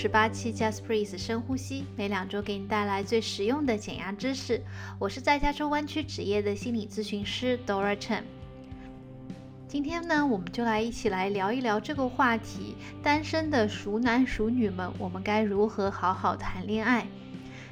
十八期 Just Breathe 深呼吸，每两周给你带来最实用的减压知识。我是在加州湾区职业的心理咨询师 Dora Chen。今天呢，我们就来一起来聊一聊这个话题：单身的熟男熟女们，我们该如何好好谈恋爱？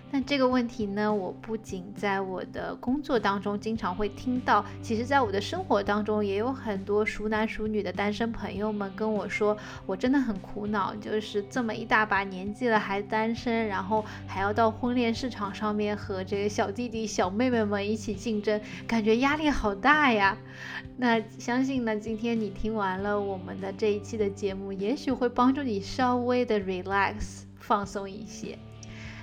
那这个问题呢，我不仅在我的工作当中经常会听到，其实在我的生活当中也有很多熟男熟女的单身朋友们跟我说，我真的很苦恼，就是这么一大把年纪了还单身，然后还要到婚恋市场上面和这个小弟弟小妹妹们一起竞争，感觉压力好大呀。那相信呢，今天你听完了我们的这一期的节目，也许会帮助你稍微的 relax 放松一些。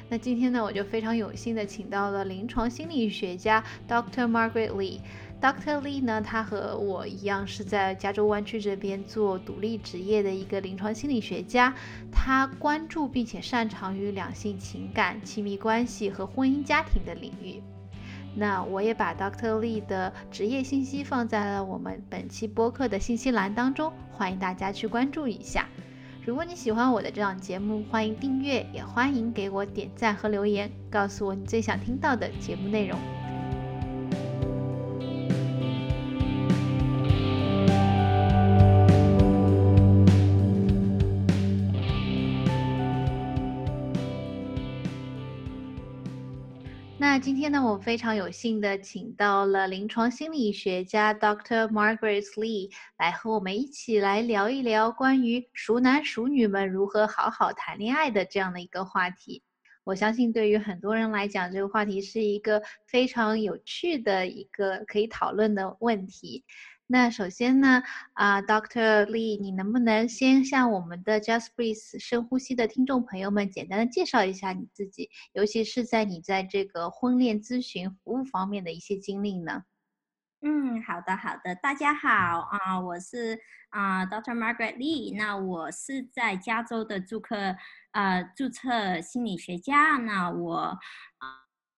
那今天呢，我就非常有幸的请到了临床心理学家 Dr. Margaret Lee。Dr. Lee 呢，他和我一样是在加州湾区这边做独立职业的一个临床心理学家。他关注并且擅长于两性情感、亲密关系和婚姻家庭的领域。那我也把 Dr. Lee 的职业信息放在了我们本期播客的信息栏当中，欢迎大家去关注一下。如果你喜欢我的这档节目，欢迎订阅，也欢迎给我点赞和留言，告诉我你最想听到的节目内容。那今天呢，我非常有幸的请到了临床心理学家 Dr. Margaret Lee 来和我们一起来聊一聊关于熟男熟女们如何好好谈恋爱的这样的一个话题。我相信对于很多人来讲，这个话题是一个非常有趣的一个可以讨论的问题。那首先呢，啊，Dr. Lee，你能不能先向我们的 Just Breathe 深呼吸的听众朋友们简单的介绍一下你自己，尤其是在你在这个婚恋咨询服务方面的一些经历呢？嗯，好的，好的，大家好啊，我是啊 Dr. Margaret Lee，那我是在加州的注册呃注册心理学家，那我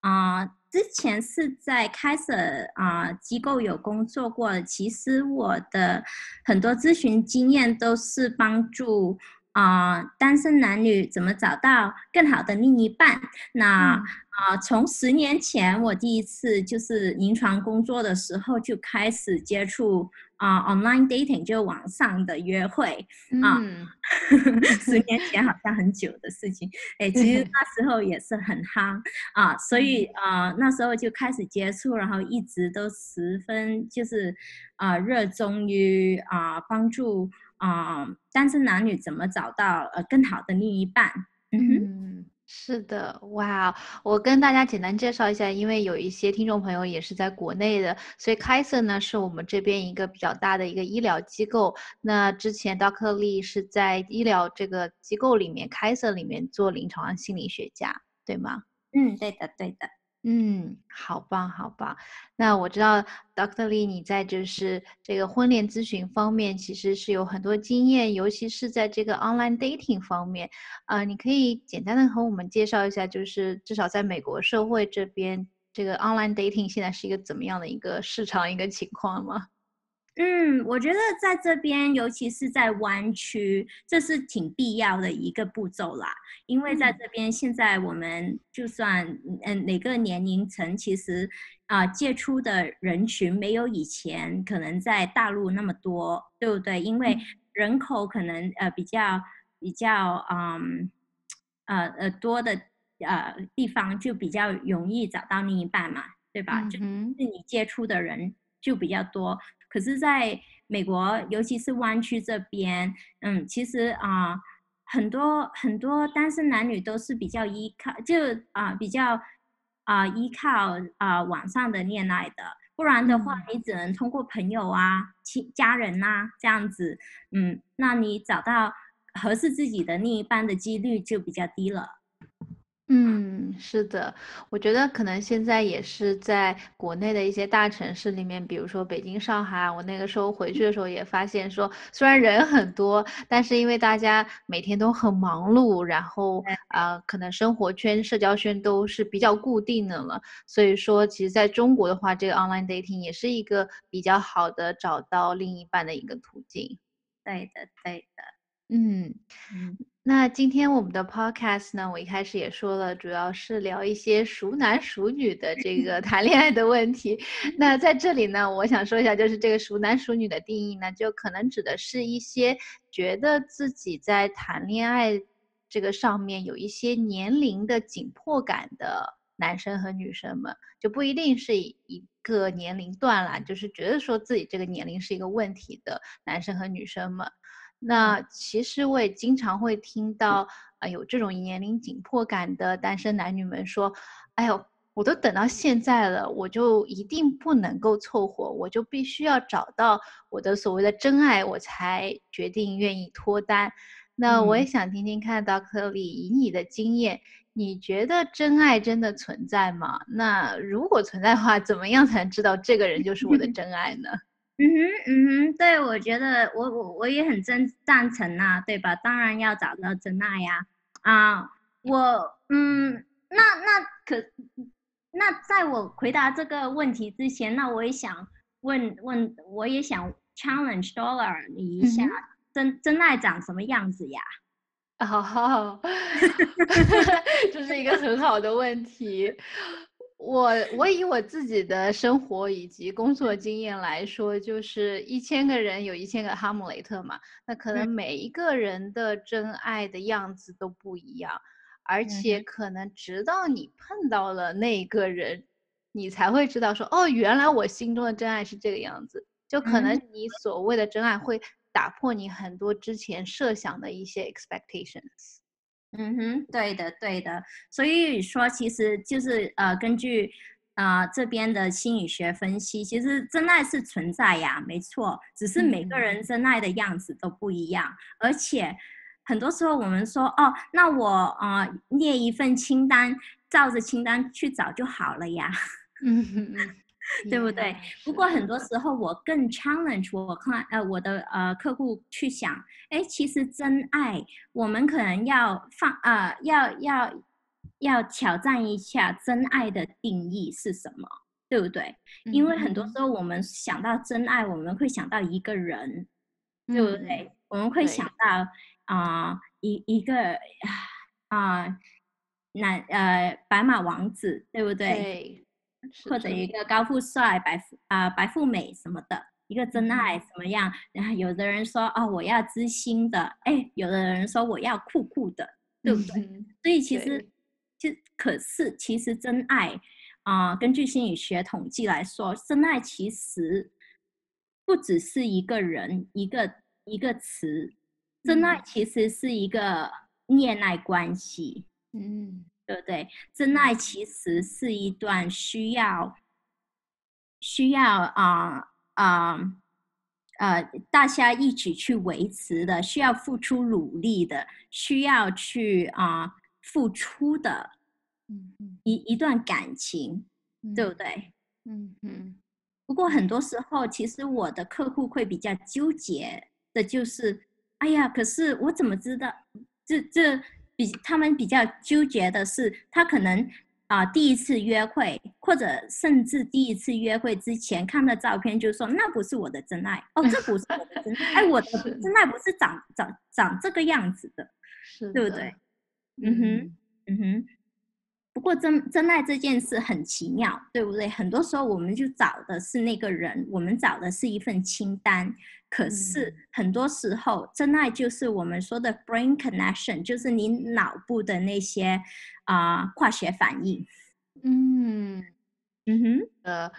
啊。之前是在开设啊机构有工作过，其实我的很多咨询经验都是帮助啊单身男女怎么找到更好的另一半。那啊从十年前我第一次就是临床工作的时候就开始接触。啊，online dating 就网上的约会啊，十年前好像很久的事情，哎，其实。那时候也是很夯啊，所以啊，那时候就开始接触，然后一直都十分就是啊热衷于啊帮助啊单身男女怎么找到呃更好的另一半，嗯哼。是的，哇！我跟大家简单介绍一下，因为有一些听众朋友也是在国内的，所以凯瑟呢是我们这边一个比较大的一个医疗机构。那之前道克利是在医疗这个机构里面凯瑟里面做临床心理学家，对吗？嗯，对的，对的。嗯，好棒，好棒。那我知道，Dr. Lee，你在就是这个婚恋咨询方面其实是有很多经验，尤其是在这个 online dating 方面。啊，你可以简单的和我们介绍一下，就是至少在美国社会这边，这个 online dating 现在是一个怎么样的一个市场一个情况吗？嗯，我觉得在这边，尤其是在湾区，这是挺必要的一个步骤啦。因为在这边，现在我们就算嗯哪个年龄层，其实啊接触的人群没有以前可能在大陆那么多，对不对？因为人口可能呃比较比较嗯呃呃多的呃地方，就比较容易找到另一半嘛，对吧？就是你接触的人就比较多。可是，在美国，尤其是湾区这边，嗯，其实啊，很多很多单身男女都是比较依靠，就啊比较啊依靠啊网上的恋爱的，不然的话，你只能通过朋友啊、亲家人呐这样子，嗯，那你找到合适自己的另一半的几率就比较低了。嗯，是的，我觉得可能现在也是在国内的一些大城市里面，比如说北京、上海，我那个时候回去的时候也发现说，虽然人很多，但是因为大家每天都很忙碌，然后啊，可能生活圈、社交圈都是比较固定的了，所以说，其实在中国的话，这个 online dating 也是一个比较好的找到另一半的一个途径。对的，对的。嗯嗯。那今天我们的 podcast 呢，我一开始也说了，主要是聊一些熟男熟女的这个谈恋爱的问题。那在这里呢，我想说一下，就是这个熟男熟女的定义呢，就可能指的是一些觉得自己在谈恋爱这个上面有一些年龄的紧迫感的男生和女生们，就不一定是一个年龄段啦，就是觉得说自己这个年龄是一个问题的男生和女生们。那其实我也经常会听到，啊，有这种年龄紧迫感的单身男女们说：“哎呦，我都等到现在了，我就一定不能够凑合，我就必须要找到我的所谓的真爱，我才决定愿意脱单。”那我也想听听看，Doctor 李，以你的经验，你觉得真爱真的存在吗？那如果存在的话，怎么样才能知道这个人就是我的 真爱呢？嗯哼，嗯哼，对，我觉得我我我也很真赞成呐，对吧？当然要找到真爱呀，啊，我嗯，那那可那在我回答这个问题之前，那我也想问问，我也想 challenge Dollar 你一下，真真爱长什么样子呀？哦，这是一个很好的问题。我我以我自己的生活以及工作经验来说，就是一千个人有一千个哈姆雷特嘛，那可能每一个人的真爱的样子都不一样，而且可能直到你碰到了那个人，你才会知道说，哦，原来我心中的真爱是这个样子。就可能你所谓的真爱会打破你很多之前设想的一些 expectations。嗯哼，对的，对的。所以说，其实就是呃，根据啊这边的心理学分析，其实真爱是存在呀，没错。只是每个人真爱的样子都不一样，而且很多时候我们说哦，那我啊列一份清单，照着清单去找就好了呀。嗯哼。对不对？不过很多时候我更 challenge 我看呃我的呃客户去想，哎，其实真爱我们可能要放啊，要要要挑战一下真爱的定义是什么，对不对？因为很多时候我们想到真爱，我们会想到一个人，对不对？我们会想到啊一一个啊男呃白马王子，对不对？或者一个高富帅、白富啊白富美什么的，一个真爱怎么样？然后有的人说哦，我要知心的，哎，有的人说我要酷酷的，对不对？所以其实，就可是其实真爱啊，根据心理学统计来说，真爱其实不只是一个人一个一个词，真爱其实是一个恋爱关系。嗯。对不对？真爱其实是一段需要需要啊啊呃大家一起去维持的，需要付出努力的，需要去啊付出的，一一段感情，对不对？嗯嗯。不过很多时候，其实我的客户会比较纠结的，就是哎呀，可是我怎么知道这这？比他们比较纠结的是，他可能啊第一次约会，或者甚至第一次约会之前看的照片，就说那不是我的真爱哦，这不是我的真爱，哎，我的真爱不是长长长这个样子的，对不对？嗯哼，嗯哼。不过真真爱这件事很奇妙，对不对？很多时候我们就找的是那个人，我们找的是一份清单。可是很多时候，真爱就是我们说的 brain connection，就是你脑部的那些啊化学反应。嗯嗯哼，呃，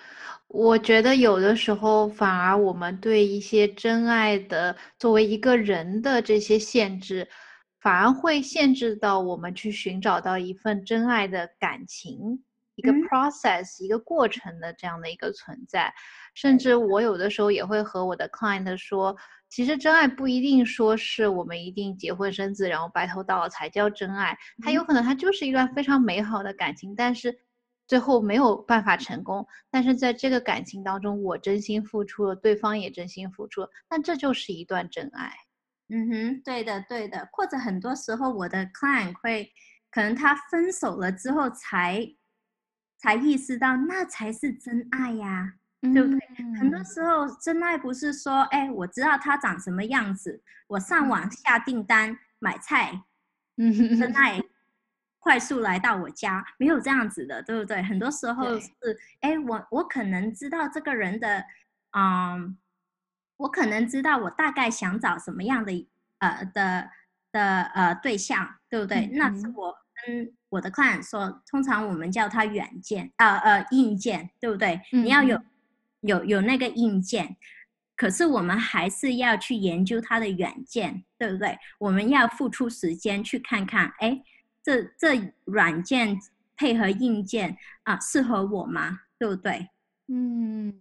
我觉得有的时候反而我们对一些真爱的作为一个人的这些限制。反而会限制到我们去寻找到一份真爱的感情，一个 process，一个过程的这样的一个存在。甚至我有的时候也会和我的 client 说，其实真爱不一定说是我们一定结婚生子，然后白头到老才叫真爱。它有可能它就是一段非常美好的感情，但是最后没有办法成功。但是在这个感情当中，我真心付出了，对方也真心付出了，那这就是一段真爱。嗯哼，对的，对的，或者很多时候我的 client 会，可能他分手了之后才才意识到那才是真爱呀。对不对？很多时候真爱不是说，哎，我知道他长什么样子，我上网下订单买菜，嗯，真爱快速来到我家，没有这样子的，对不对？很多时候是，哎，我我可能知道这个人的，嗯，我可能知道我大概想找什么样的，呃的的呃对象，对不对？那是我跟我的 client 说，通常我们叫它软件，呃呃硬件，对不对？你要有。有有那个硬件，可是我们还是要去研究它的软件，对不对？我们要付出时间去看看，哎，这这软件配合硬件啊，适合我吗？对不对？嗯，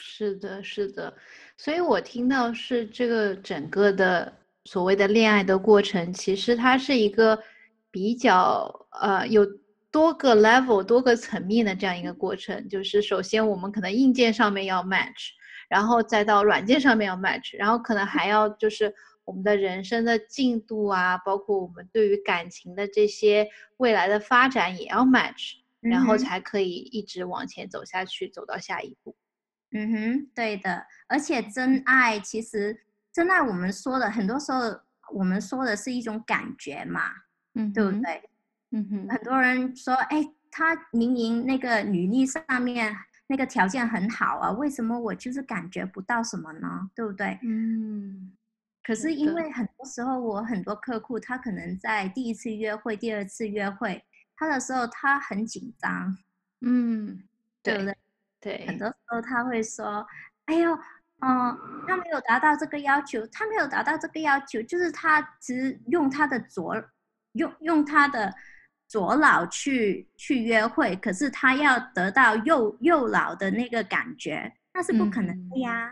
是的，是的。所以我听到是这个整个的所谓的恋爱的过程，其实它是一个比较呃有。多个 level 多个层面的这样一个过程，就是首先我们可能硬件上面要 match，然后再到软件上面要 match，然后可能还要就是我们的人生的进度啊，包括我们对于感情的这些未来的发展也要 match，然后才可以一直往前走下去，走到下一步。嗯哼，对的。而且真爱其实真爱我们说的很多时候我们说的是一种感觉嘛，嗯，对不对？嗯哼，很多人说，哎，他明明那个履历上面那个条件很好啊，为什么我就是感觉不到什么呢？对不对？嗯。可是因为很多时候，我很多客户他可能在第一次约会、第二次约会他的时候，他很紧张。嗯，对不对？对。很多时候他会说，哎呦，嗯，他没有达到这个要求，他没有达到这个要求，就是他只用他的左，用用他的。左脑去去约会，可是他要得到右右脑的那个感觉，那是不可能的呀。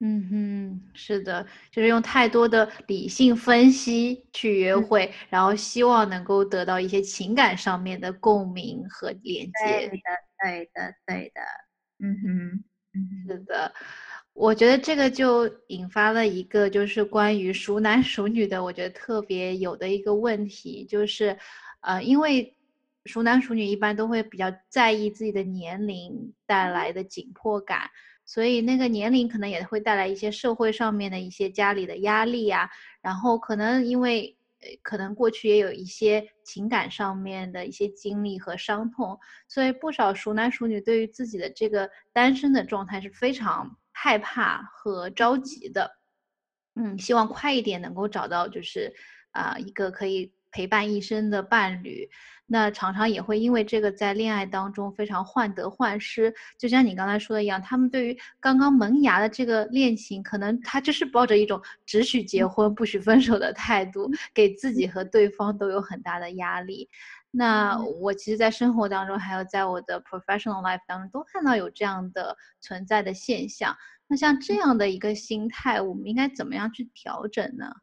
嗯哼，是的，就是用太多的理性分析去约会，然后希望能够得到一些情感上面的共鸣和连接。对的，对的，对的。嗯哼，是的，我觉得这个就引发了一个就是关于熟男熟女的，我觉得特别有的一个问题，就是。呃，因为熟男熟女一般都会比较在意自己的年龄带来的紧迫感，所以那个年龄可能也会带来一些社会上面的一些家里的压力啊，然后可能因为呃可能过去也有一些情感上面的一些经历和伤痛，所以不少熟男熟女对于自己的这个单身的状态是非常害怕和着急的，嗯，希望快一点能够找到就是啊一个可以。陪伴一生的伴侣，那常常也会因为这个在恋爱当中非常患得患失。就像你刚才说的一样，他们对于刚刚萌芽的这个恋情，可能他就是抱着一种只许结婚不许分手的态度，给自己和对方都有很大的压力。那我其实，在生活当中，还有在我的 professional life 当中，都看到有这样的存在的现象。那像这样的一个心态，我们应该怎么样去调整呢？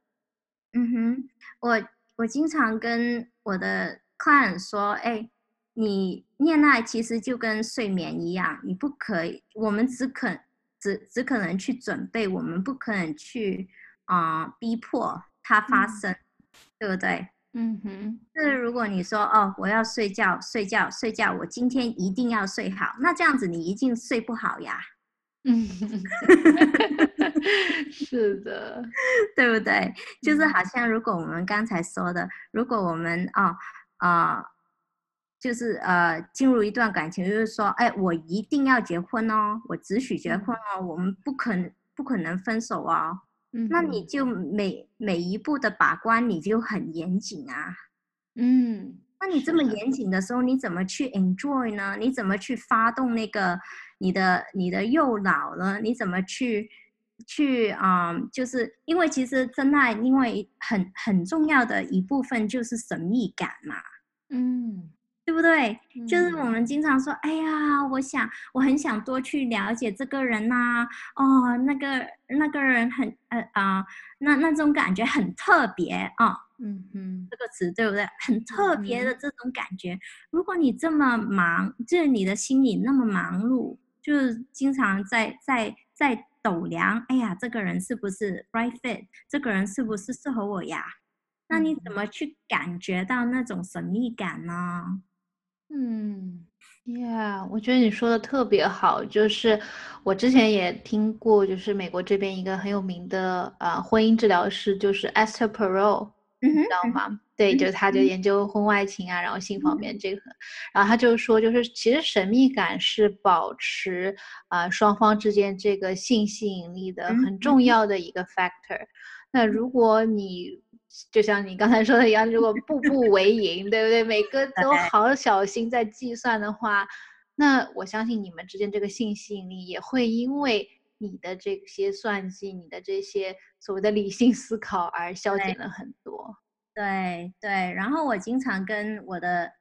嗯哼，我。我经常跟我的 client 说：“哎，你恋爱其实就跟睡眠一样，你不可以，我们只可只只可能去准备，我们不可能去啊逼迫它发生，对不对？嗯哼。是如果你说哦，我要睡觉，睡觉，睡觉，我今天一定要睡好，那这样子你一定睡不好呀。”嗯，是的，对不对？就是好像如果我们刚才说的，如果我们啊啊，就是呃进入一段感情，就是说，哎，我一定要结婚哦，我只许结婚哦，我们不可能不可能分手哦。嗯，那你就每每一步的把关，你就很严谨啊。嗯，那你这么严谨的时候，你怎么去 enjoy 呢？你怎么去发动那个？你的你的右脑呢？你怎么去去啊？就是因为其实真爱，因为很很重要的一部分就是神秘感嘛，嗯，对不对？就是我们经常说，哎呀，我想我很想多去了解这个人呐，哦，那个那个人很呃啊，那那种感觉很特别啊，嗯嗯，这个词对不对？很特别的这种感觉。如果你这么忙，就是你的心里那么忙碌。就是经常在在在斗量，哎呀，这个人是不是 right fit？这个人是不是适合我呀？那你怎么去感觉到那种神秘感呢？嗯，Yeah，我觉得你说的特别好。就是我之前也听过，就是美国这边一个很有名的呃婚姻治疗师，就是 Esther Perel，你知道吗？对，就是他就研究婚外情啊，然后性方面这个，然后他就说，就是其实神秘感是保持啊双方之间这个性吸引力的很重要的一个 factor。那如果你就像你刚才说的一样，如果步步为营，对不对？每个都好小心在计算的话，那我相信你们之间这个性吸引力也会因为你的这些算计、你的这些所谓的理性思考而消减了很多。对对，然后我经常跟我的。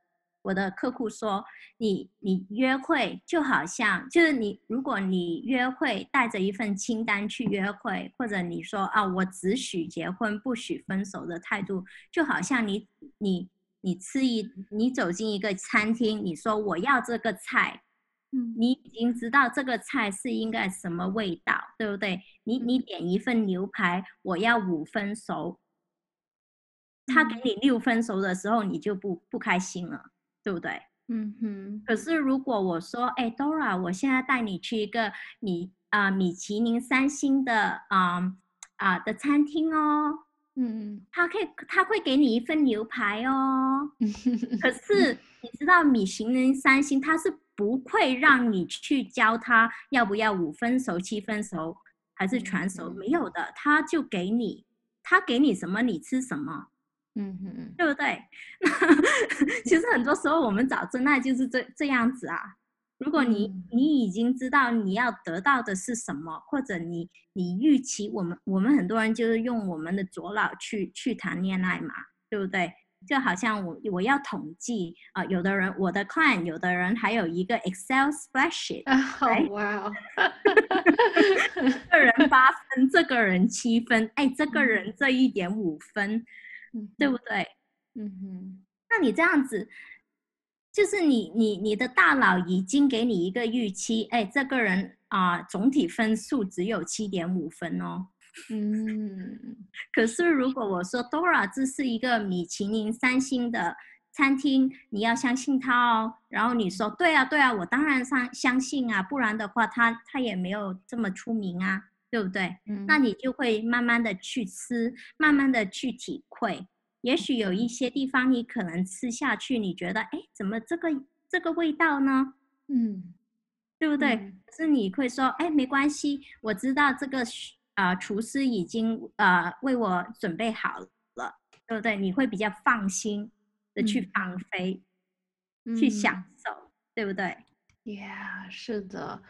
我的客户说：“你你约会就好像就是你，如果你约会带着一份清单去约会，或者你说啊，我只许结婚不许分手的态度，就好像你你你吃一你走进一个餐厅，你说我要这个菜，嗯，你已经知道这个菜是应该什么味道，对不对？你你点一份牛排，我要五分熟，他给你六分熟的时候，你就不不开心了。”对不对？嗯哼。可是如果我说，哎，Dora，我现在带你去一个米啊米其林三星的啊啊的餐厅哦，嗯，他可以他会给你一份牛排哦。可是你知道米其林三星他是不会让你去教他要不要五分熟、七分熟还是全熟，没有的，他就给你，他给你什么你吃什么。嗯哼，对不对？那 其实很多时候我们找真爱就是这这样子啊。如果你你已经知道你要得到的是什么，或者你你预期我们我们很多人就是用我们的左脑去去谈恋爱嘛，对不对？就好像我我要统计啊，有的人我的 client，有的人还有一个 Excel spreadsheet，好哇哦，这个人八分，这个人七分，哎，这个人这一点五分。对不对？嗯哼，那你这样子，就是你你你的大脑已经给你一个预期，哎，这个人啊，总体分数只有七点五分哦。嗯，可是如果我说 Dora 这是一个米其林三星的餐厅，你要相信他哦。然后你说对啊对啊，我当然相相信啊，不然的话他他也没有这么出名啊。对不对？嗯，那你就会慢慢的去吃，慢慢的去体会。也许有一些地方你可能吃下去，你觉得，哎，怎么这个这个味道呢？嗯，对不对？可是你会说，哎，没关系，我知道这个啊厨师已经呃为我准备好了，对不对？你会比较放心的去放飞，去享受，对不对？Yeah，是的。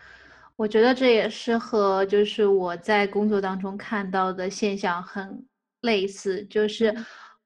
我觉得这也是和就是我在工作当中看到的现象很类似，就是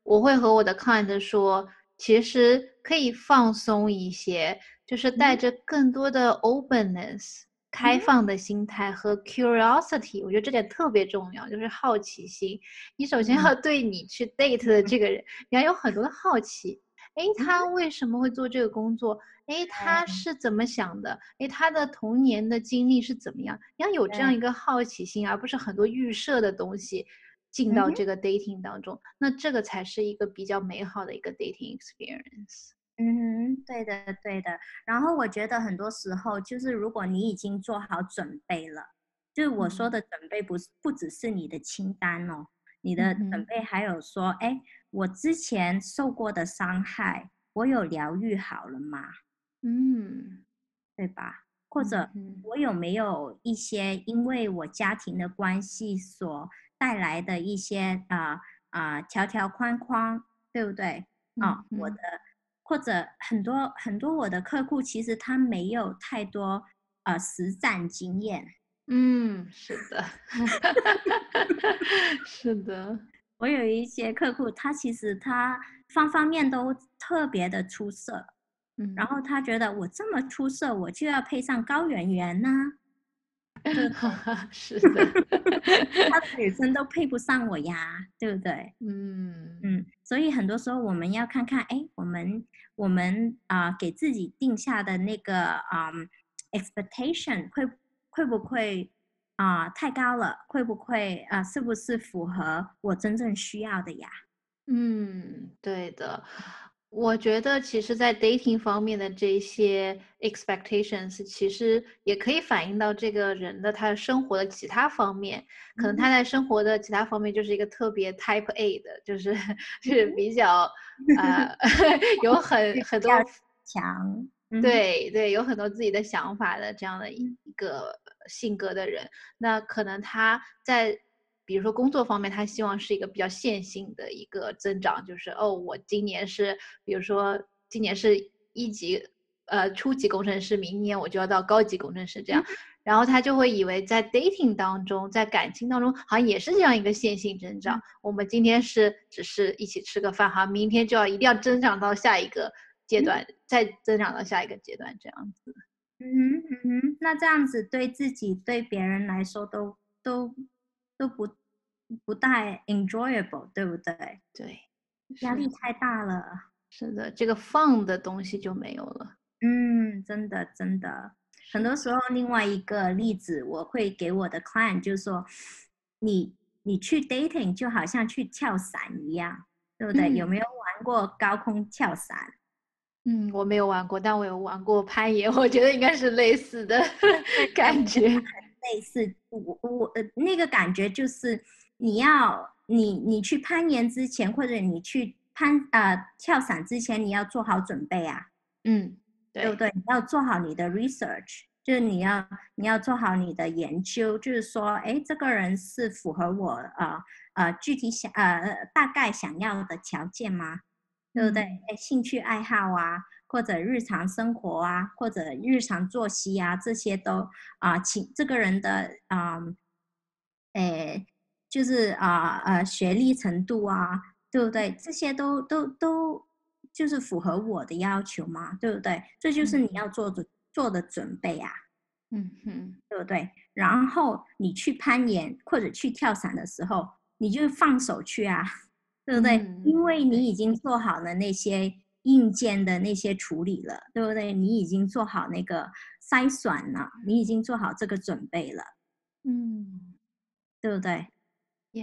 我会和我的 client 说，其实可以放松一些，就是带着更多的 openness 开放的心态和 curiosity，我觉得这点特别重要，就是好奇心。你首先要对你去 date 的这个人，你要有很多的好奇，诶，他为什么会做这个工作？哎，他是怎么想的？哎，他的童年的经历是怎么样？你要有这样一个好奇心，而不是很多预设的东西进到这个 dating 当中。那这个才是一个比较美好的一个 dating experience。嗯，对的，对的。然后我觉得很多时候就是，如果你已经做好准备了，就是我说的准备，不是不只是你的清单哦，你的准备还有说，哎，我之前受过的伤害，我有疗愈好了吗？嗯，对吧？或者我有没有一些因为我家庭的关系所带来的一些啊啊条条框框，对不对？啊，我的或者很多很多我的客户其实他没有太多呃实战经验。嗯，是的，是的。我有一些客户，他其实他方方面都特别的出色。然后他觉得我这么出色，我就要配上高圆圆呢。是的，他女生都配不上我呀，对不对？嗯嗯，所以很多时候我们要看看，哎，我们我们啊给自己定下的那个啊 expectation 会会不会啊太高了？会不会啊是不是符合我真正需要的呀？嗯，对的。我觉得其实，在 dating 方面的这些 expectations，其实也可以反映到这个人的他生活的其他方面。可能他在生活的其他方面就是一个特别 type A 的，就是 就是比较呃 有很很多强，对对，有很多自己的想法的这样的一个性格的人。那可能他在。比如说工作方面，他希望是一个比较线性的一个增长，就是哦，我今年是，比如说今年是一级，呃，初级工程师，明年我就要到高级工程师这样，然后他就会以为在 dating 当中，在感情当中，好像也是这样一个线性增长。我们今天是只是一起吃个饭哈，明天就要一定要增长到下一个阶段，再增长到下一个阶段这样子。嗯哼嗯哼，那这样子对自己对别人来说都都。都不不太 enjoyable，对不对？对，压力太大了。是的，这个放的东西就没有了。嗯，真的真的。很多时候，另外一个例子，我会给我的 client 就是说，你你去 dating 就好像去跳伞一样，对不对？有没有玩过高空跳伞？嗯，我没有玩过，但我有玩过攀岩，我觉得应该是类似的 感觉。类似我我呃那个感觉就是你要你你去攀岩之前或者你去攀呃跳伞之前你要做好准备啊，嗯，对不对？你要做好你的 research，就是你要你要做好你的研究，就是说，哎，这个人是符合我呃呃具体想呃大概想要的条件吗？对不对？哎，兴趣爱好啊。或者日常生活啊，或者日常作息啊，这些都啊，请这个人的啊，诶，就是啊呃学历程度啊，对不对？这些都都都就是符合我的要求嘛，对不对？这就是你要做的做的准备啊，嗯哼，对不对？然后你去攀岩或者去跳伞的时候，你就放手去啊，对不对？因为你已经做好了那些。硬件的那些处理了，对不对？你已经做好那个筛选了，你已经做好这个准备了，嗯，对不对？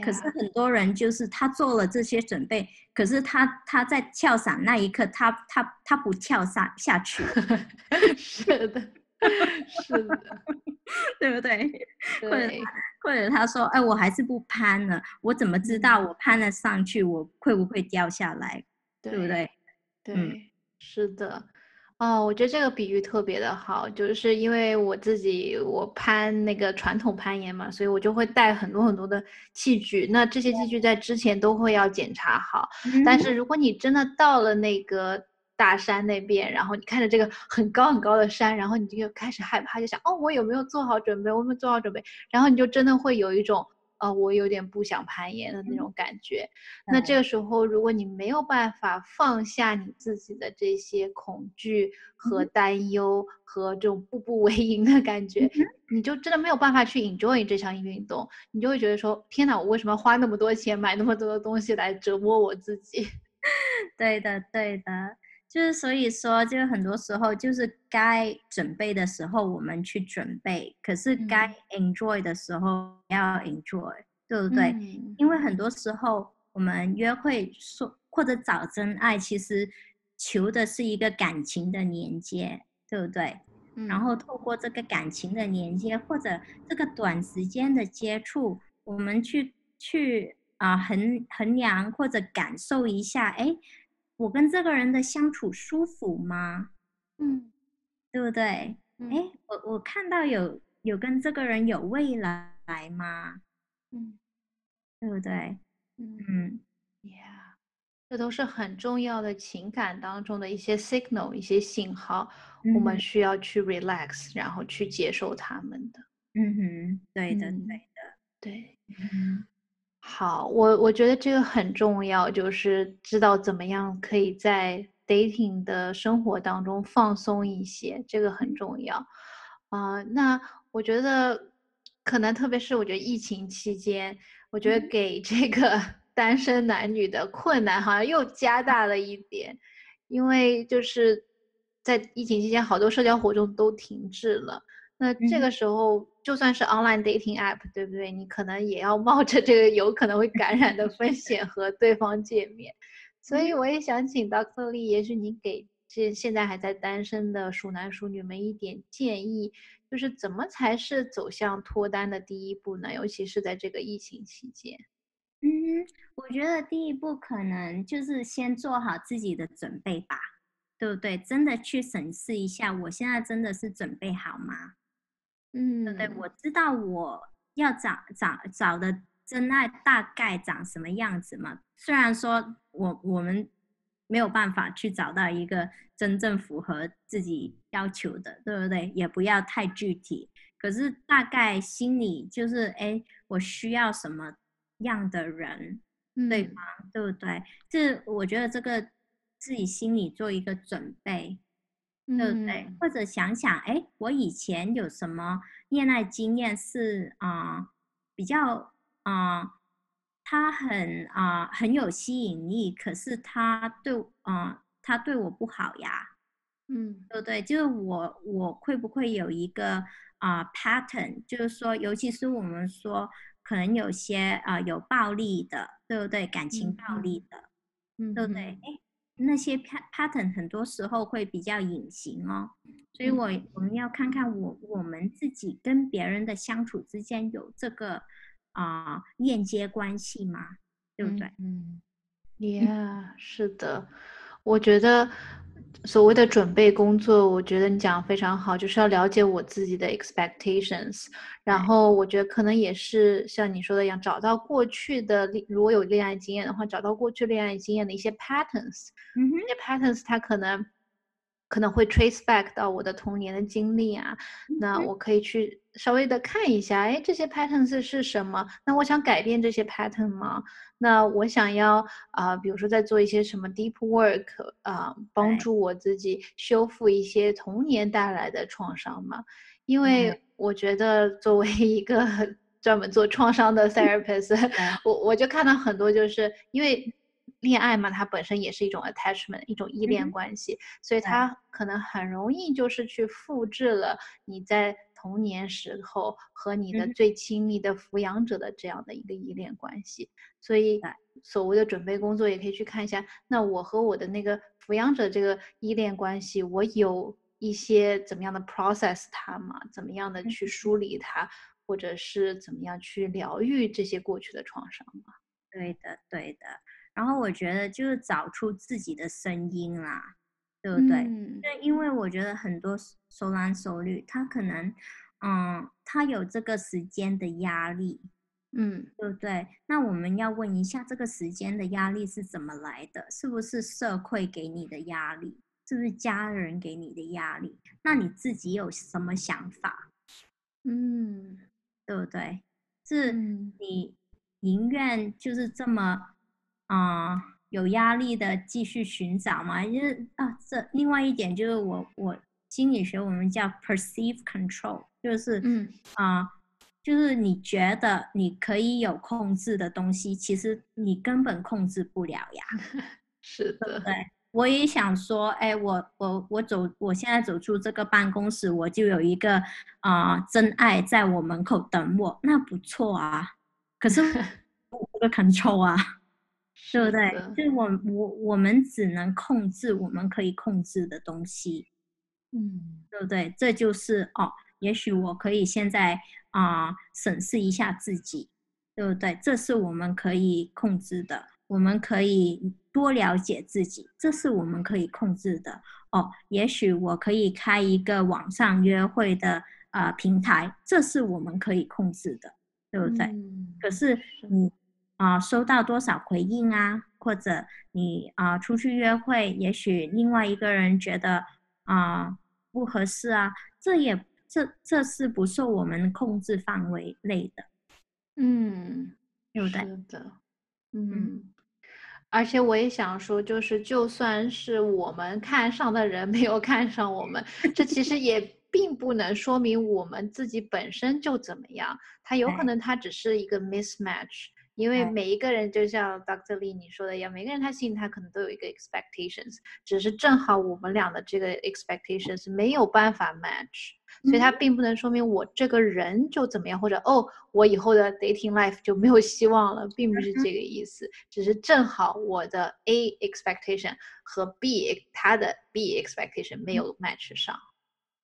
可是很多人就是他做了这些准备，可是他他在跳伞那一刻，他他他不跳下下去，是的，是的，对不对？或者或者他说，哎，我还是不攀了，我怎么知道我攀了上去，我会不会掉下来？对不对？对，是的，哦，我觉得这个比喻特别的好，就是因为我自己我攀那个传统攀岩嘛，所以我就会带很多很多的器具，那这些器具在之前都会要检查好。但是如果你真的到了那个大山那边，然后你看着这个很高很高的山，然后你就开始害怕，就想哦，我有没有做好准备？我有没有做好准备？然后你就真的会有一种。啊，我有点不想攀岩的那种感觉。那这个时候，如果你没有办法放下你自己的这些恐惧和担忧和这种步步为营的感觉，你就真的没有办法去 enjoy 这项运动。你就会觉得说，天哪，我为什么要花那么多钱买那么多的东西来折磨我自己？对的，对的。就是所以说，就是很多时候就是该准备的时候我们去准备，可是该 enjoy 的时候要 enjoy，对不对？因为很多时候我们约会说或者找真爱，其实求的是一个感情的连接，对不对？然后透过这个感情的连接或者这个短时间的接触，我们去去啊衡衡量或者感受一下，哎。我跟这个人的相处舒服吗？嗯，对不对？哎，我我看到有有跟这个人有未来吗？嗯，对不对？嗯，Yeah，这都是很重要的情感当中的一些 signal，一些信号，我们需要去 relax，然后去接受他们的。嗯哼，对的，对的，对。好，我我觉得这个很重要，就是知道怎么样可以在 dating 的生活当中放松一些，这个很重要。啊，那我觉得可能特别是我觉得疫情期间，我觉得给这个 单身男女的困难好像又加大了一点，因为就是在疫情期间，好多社交活动都停滞了。那这个时候，就算是 online dating app，对不对？你可能也要冒着这个有可能会感染的风险和对方见面。所以我也想请 Dr. Lee，也许你给这现在还在单身的熟男熟女们一点建议，就是怎么才是走向脱单的第一步呢？尤其是在这个疫情期间。嗯，我觉得第一步可能就是先做好自己的准备吧，对不对？真的去审视一下，我现在真的是准备好吗？嗯，对，我知道我要找找找的真爱大概长什么样子嘛。虽然说我我们没有办法去找到一个真正符合自己要求的，对不对？也不要太具体，可是大概心里就是，哎，我需要什么？样的人，对吗？对不对？这我觉得这个自己心里做一个准备，对不对？或者想想，哎，我以前有什么恋爱经验是啊，比较啊，他很啊很有吸引力，可是他对啊他对我不好呀，嗯，对不对？就是我我会不会有一个啊 pattern？就是说，尤其是我们说。可能有些啊有暴力的，对不对？感情暴力的，嗯，对不对？哎，那些 pattern 很多时候会比较隐形哦，所以我我们要看看我我们自己跟别人的相处之间有这个啊链接关系吗？对不对？嗯，Yeah，是的，我觉得。所谓的准备工作，我觉得你讲的非常好，就是要了解我自己的 expectations，然后我觉得可能也是像你说的一样，找到过去的如果有恋爱经验的话，找到过去恋爱经验的一些 patterns，嗯哼，些 patterns 它可能可能会 trace back 到我的童年的经历啊，那我可以去稍微的看一下，哎，这些 patterns 是什么？那我想改变这些 pattern 吗？那我想要啊，比如说在做一些什么 deep work 啊，帮助我自己修复一些童年带来的创伤吗？因为我觉得作为一个 专门做创伤的 therapist，我我就看到很多就是因为恋爱嘛，它本身也是一种 attachment，一种依恋关系，所以它可能很容易就是去复制了你在。童年时候和你的最亲密的抚养者的这样的一个依恋关系，所以所谓的准备工作也可以去看一下。那我和我的那个抚养者这个依恋关系，我有一些怎么样的 process 它吗？怎么样的去梳理它，或者是怎么样去疗愈这些过去的创伤吗？对的，对的。然后我觉得就是找出自己的声音啦。对不对？对，因为我觉得很多熟男熟女，他可能，嗯，他有这个时间的压力，嗯，对不对？那我们要问一下，这个时间的压力是怎么来的？是不是社会给你的压力？是不是家人给你的压力？那你自己有什么想法？嗯，对不对？是你宁愿就是这么，啊。有压力的继续寻找嘛？就是啊，这另外一点就是我我心理学我们叫 perceive control，就是嗯啊，就是你觉得你可以有控制的东西，其实你根本控制不了呀。是的，对。我也想说，哎，我我我走，我现在走出这个办公室，我就有一个啊真爱在我门口等我，那不错啊。可是 这个 control 啊。对不对？就是我我我们只能控制我们可以控制的东西，嗯，对不对？这就是哦，也许我可以现在啊审视一下自己，对不对？这是我们可以控制的，我们可以多了解自己，这是我们可以控制的。哦，也许我可以开一个网上约会的啊平台，这是我们可以控制的，对不对？可是你。啊，收到多少回应啊？或者你啊出去约会，也许另外一个人觉得啊不合适啊，这也这这是不受我们控制范围内的，嗯，对不对？是的，嗯，而且我也想说，就是就算是我们看上的人没有看上我们，这其实也 并不能说明我们自己本身就怎么样，他有可能他只是一个 mismatch。因为每一个人就像 Dr. Lee 你说的一样，每个人他心里他可能都有一个 expectations，只是正好我们俩的这个 expectations 没有办法 match，所以它并不能说明我这个人就怎么样，或者哦我以后的 dating life 就没有希望了，并不是这个意思，只是正好我的 A expectation 和 B 他的 B expectation 没有 match 上。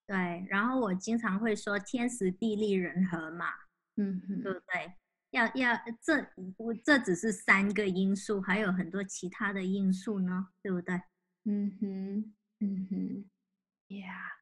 对，然后我经常会说天时地利人和嘛，嗯对不对？要要这我这只是三个因素，还有很多其他的因素呢，对不对？嗯哼，嗯哼，Yeah。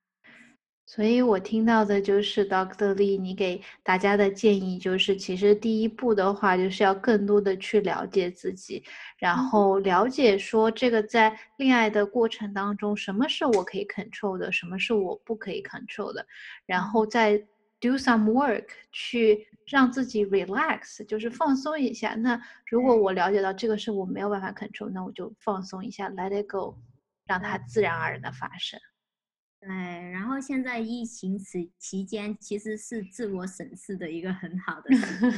所以我听到的就是 Doctor Lee，你给大家的建议就是，其实第一步的话，就是要更多的去了解自己，然后了解说这个在恋爱的过程当中，什么是我可以 control 的，什么是我不可以 control 的，然后再 do some work 去让自己 relax，就是放松一下。那如果我了解到这个是我没有办法 control，那我就放松一下，let it go，让它自然而然的发生。对，然后现在疫情期期间其实是自我审视的一个很好的时候。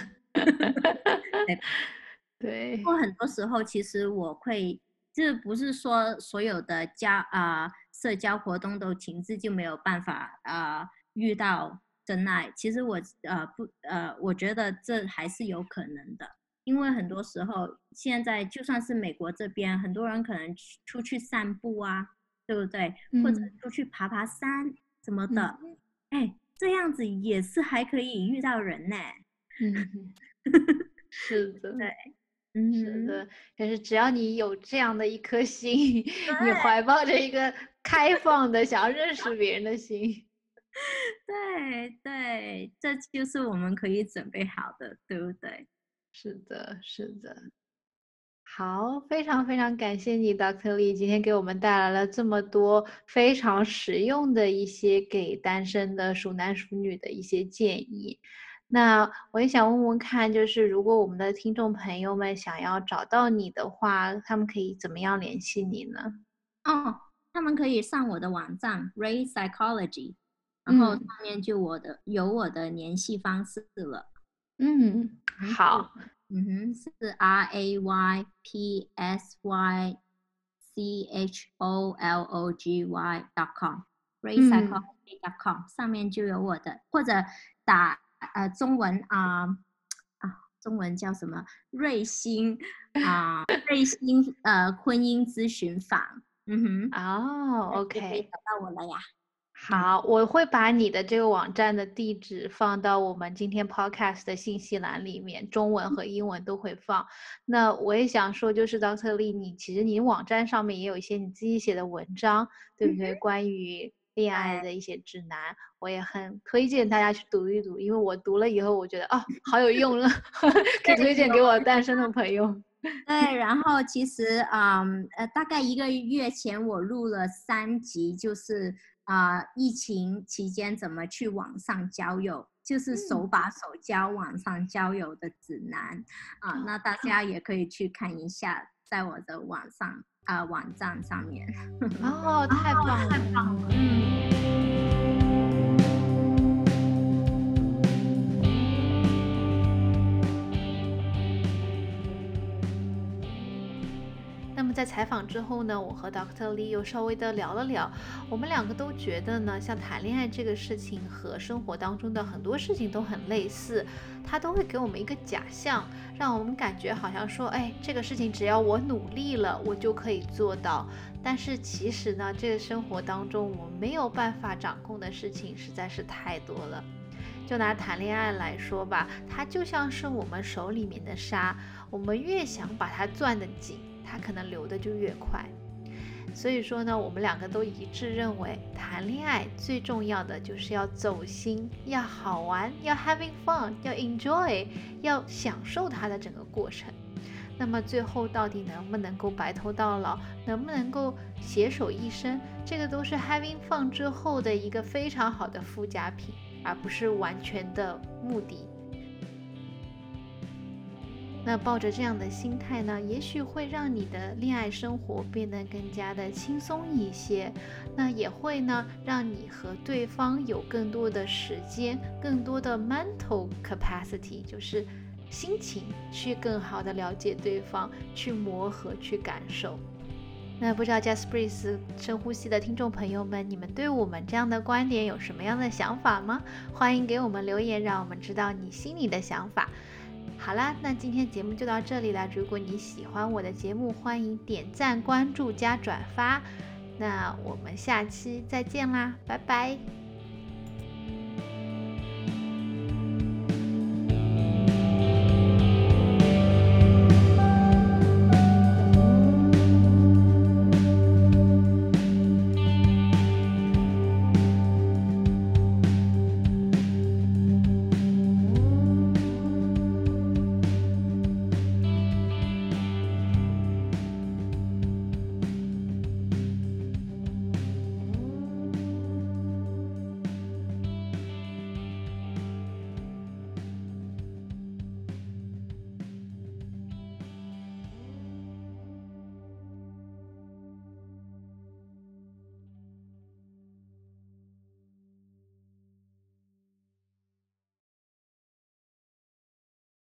对，不过很多时候其实我会，这不是说所有的交啊社交活动都停滞就没有办法啊遇到真爱。其实我呃不呃，我觉得这还是有可能的，因为很多时候现在就算是美国这边，很多人可能出去散步啊。对不对？或者出去爬爬山什么的，哎，这样子也是还可以遇到人呢。嗯，是的，对，嗯，是的。就是只要你有这样的一颗心，你怀抱着一个开放的想要认识别人的心，对对，这就是我们可以准备好的，对不对？是的，是的。好，非常非常感谢你，Dr. Lee，今天给我们带来了这么多非常实用的一些给单身的熟男熟女的一些建议。那我也想问问看，就是如果我们的听众朋友们想要找到你的话，他们可以怎么样联系你呢？哦，他们可以上我的网站 Ray Psychology，然后上面就我的有我的联系方式了。嗯，好。嗯哼，是 R A Y P S Y C H O L O G Y dot com，raypsychology dot com 上面就有我的，或者打呃中文啊啊，中文叫什么？瑞星啊，瑞星呃婚姻咨询坊。嗯哼，哦，OK，找到我了呀。好，我会把你的这个网站的地址放到我们今天 podcast 的信息栏里面，中文和英文都会放。那我也想说，就是 Dr. Lee，你其实你网站上面也有一些你自己写的文章，对不对？关于恋爱的一些指南，我也很推荐大家去读一读，因为我读了以后，我觉得哦，好有用了，可以推荐给我单身的朋友。对，然 后其实嗯呃，大概一个月前我录了三集，就是。啊，疫情期间怎么去网上交友，就是手把手教网上交友的指南。啊，那大家也可以去看一下，在我的网上啊网站上面。哦，太棒了，太棒了，嗯。在采访之后呢，我和 Dr. Lee 又稍微的聊了聊，我们两个都觉得呢，像谈恋爱这个事情和生活当中的很多事情都很类似，它都会给我们一个假象，让我们感觉好像说，哎，这个事情只要我努力了，我就可以做到。但是其实呢，这个生活当中我们没有办法掌控的事情实在是太多了。就拿谈恋爱来说吧，它就像是我们手里面的沙，我们越想把它攥得紧。它可能流的就越快，所以说呢，我们两个都一致认为，谈恋爱最重要的就是要走心，要好玩，要 having fun，要 enjoy，要享受它的整个过程。那么最后到底能不能够白头到老，能不能够携手一生，这个都是 having fun 之后的一个非常好的附加品，而不是完全的目的。那抱着这样的心态呢，也许会让你的恋爱生活变得更加的轻松一些。那也会呢，让你和对方有更多的时间，更多的 mental capacity，就是心情去更好的了解对方，去磨合，去感受。那不知道 Just Breathe 深呼吸的听众朋友们，你们对我们这样的观点有什么样的想法吗？欢迎给我们留言，让我们知道你心里的想法。好啦，那今天节目就到这里了。如果你喜欢我的节目，欢迎点赞、关注加转发。那我们下期再见啦，拜拜。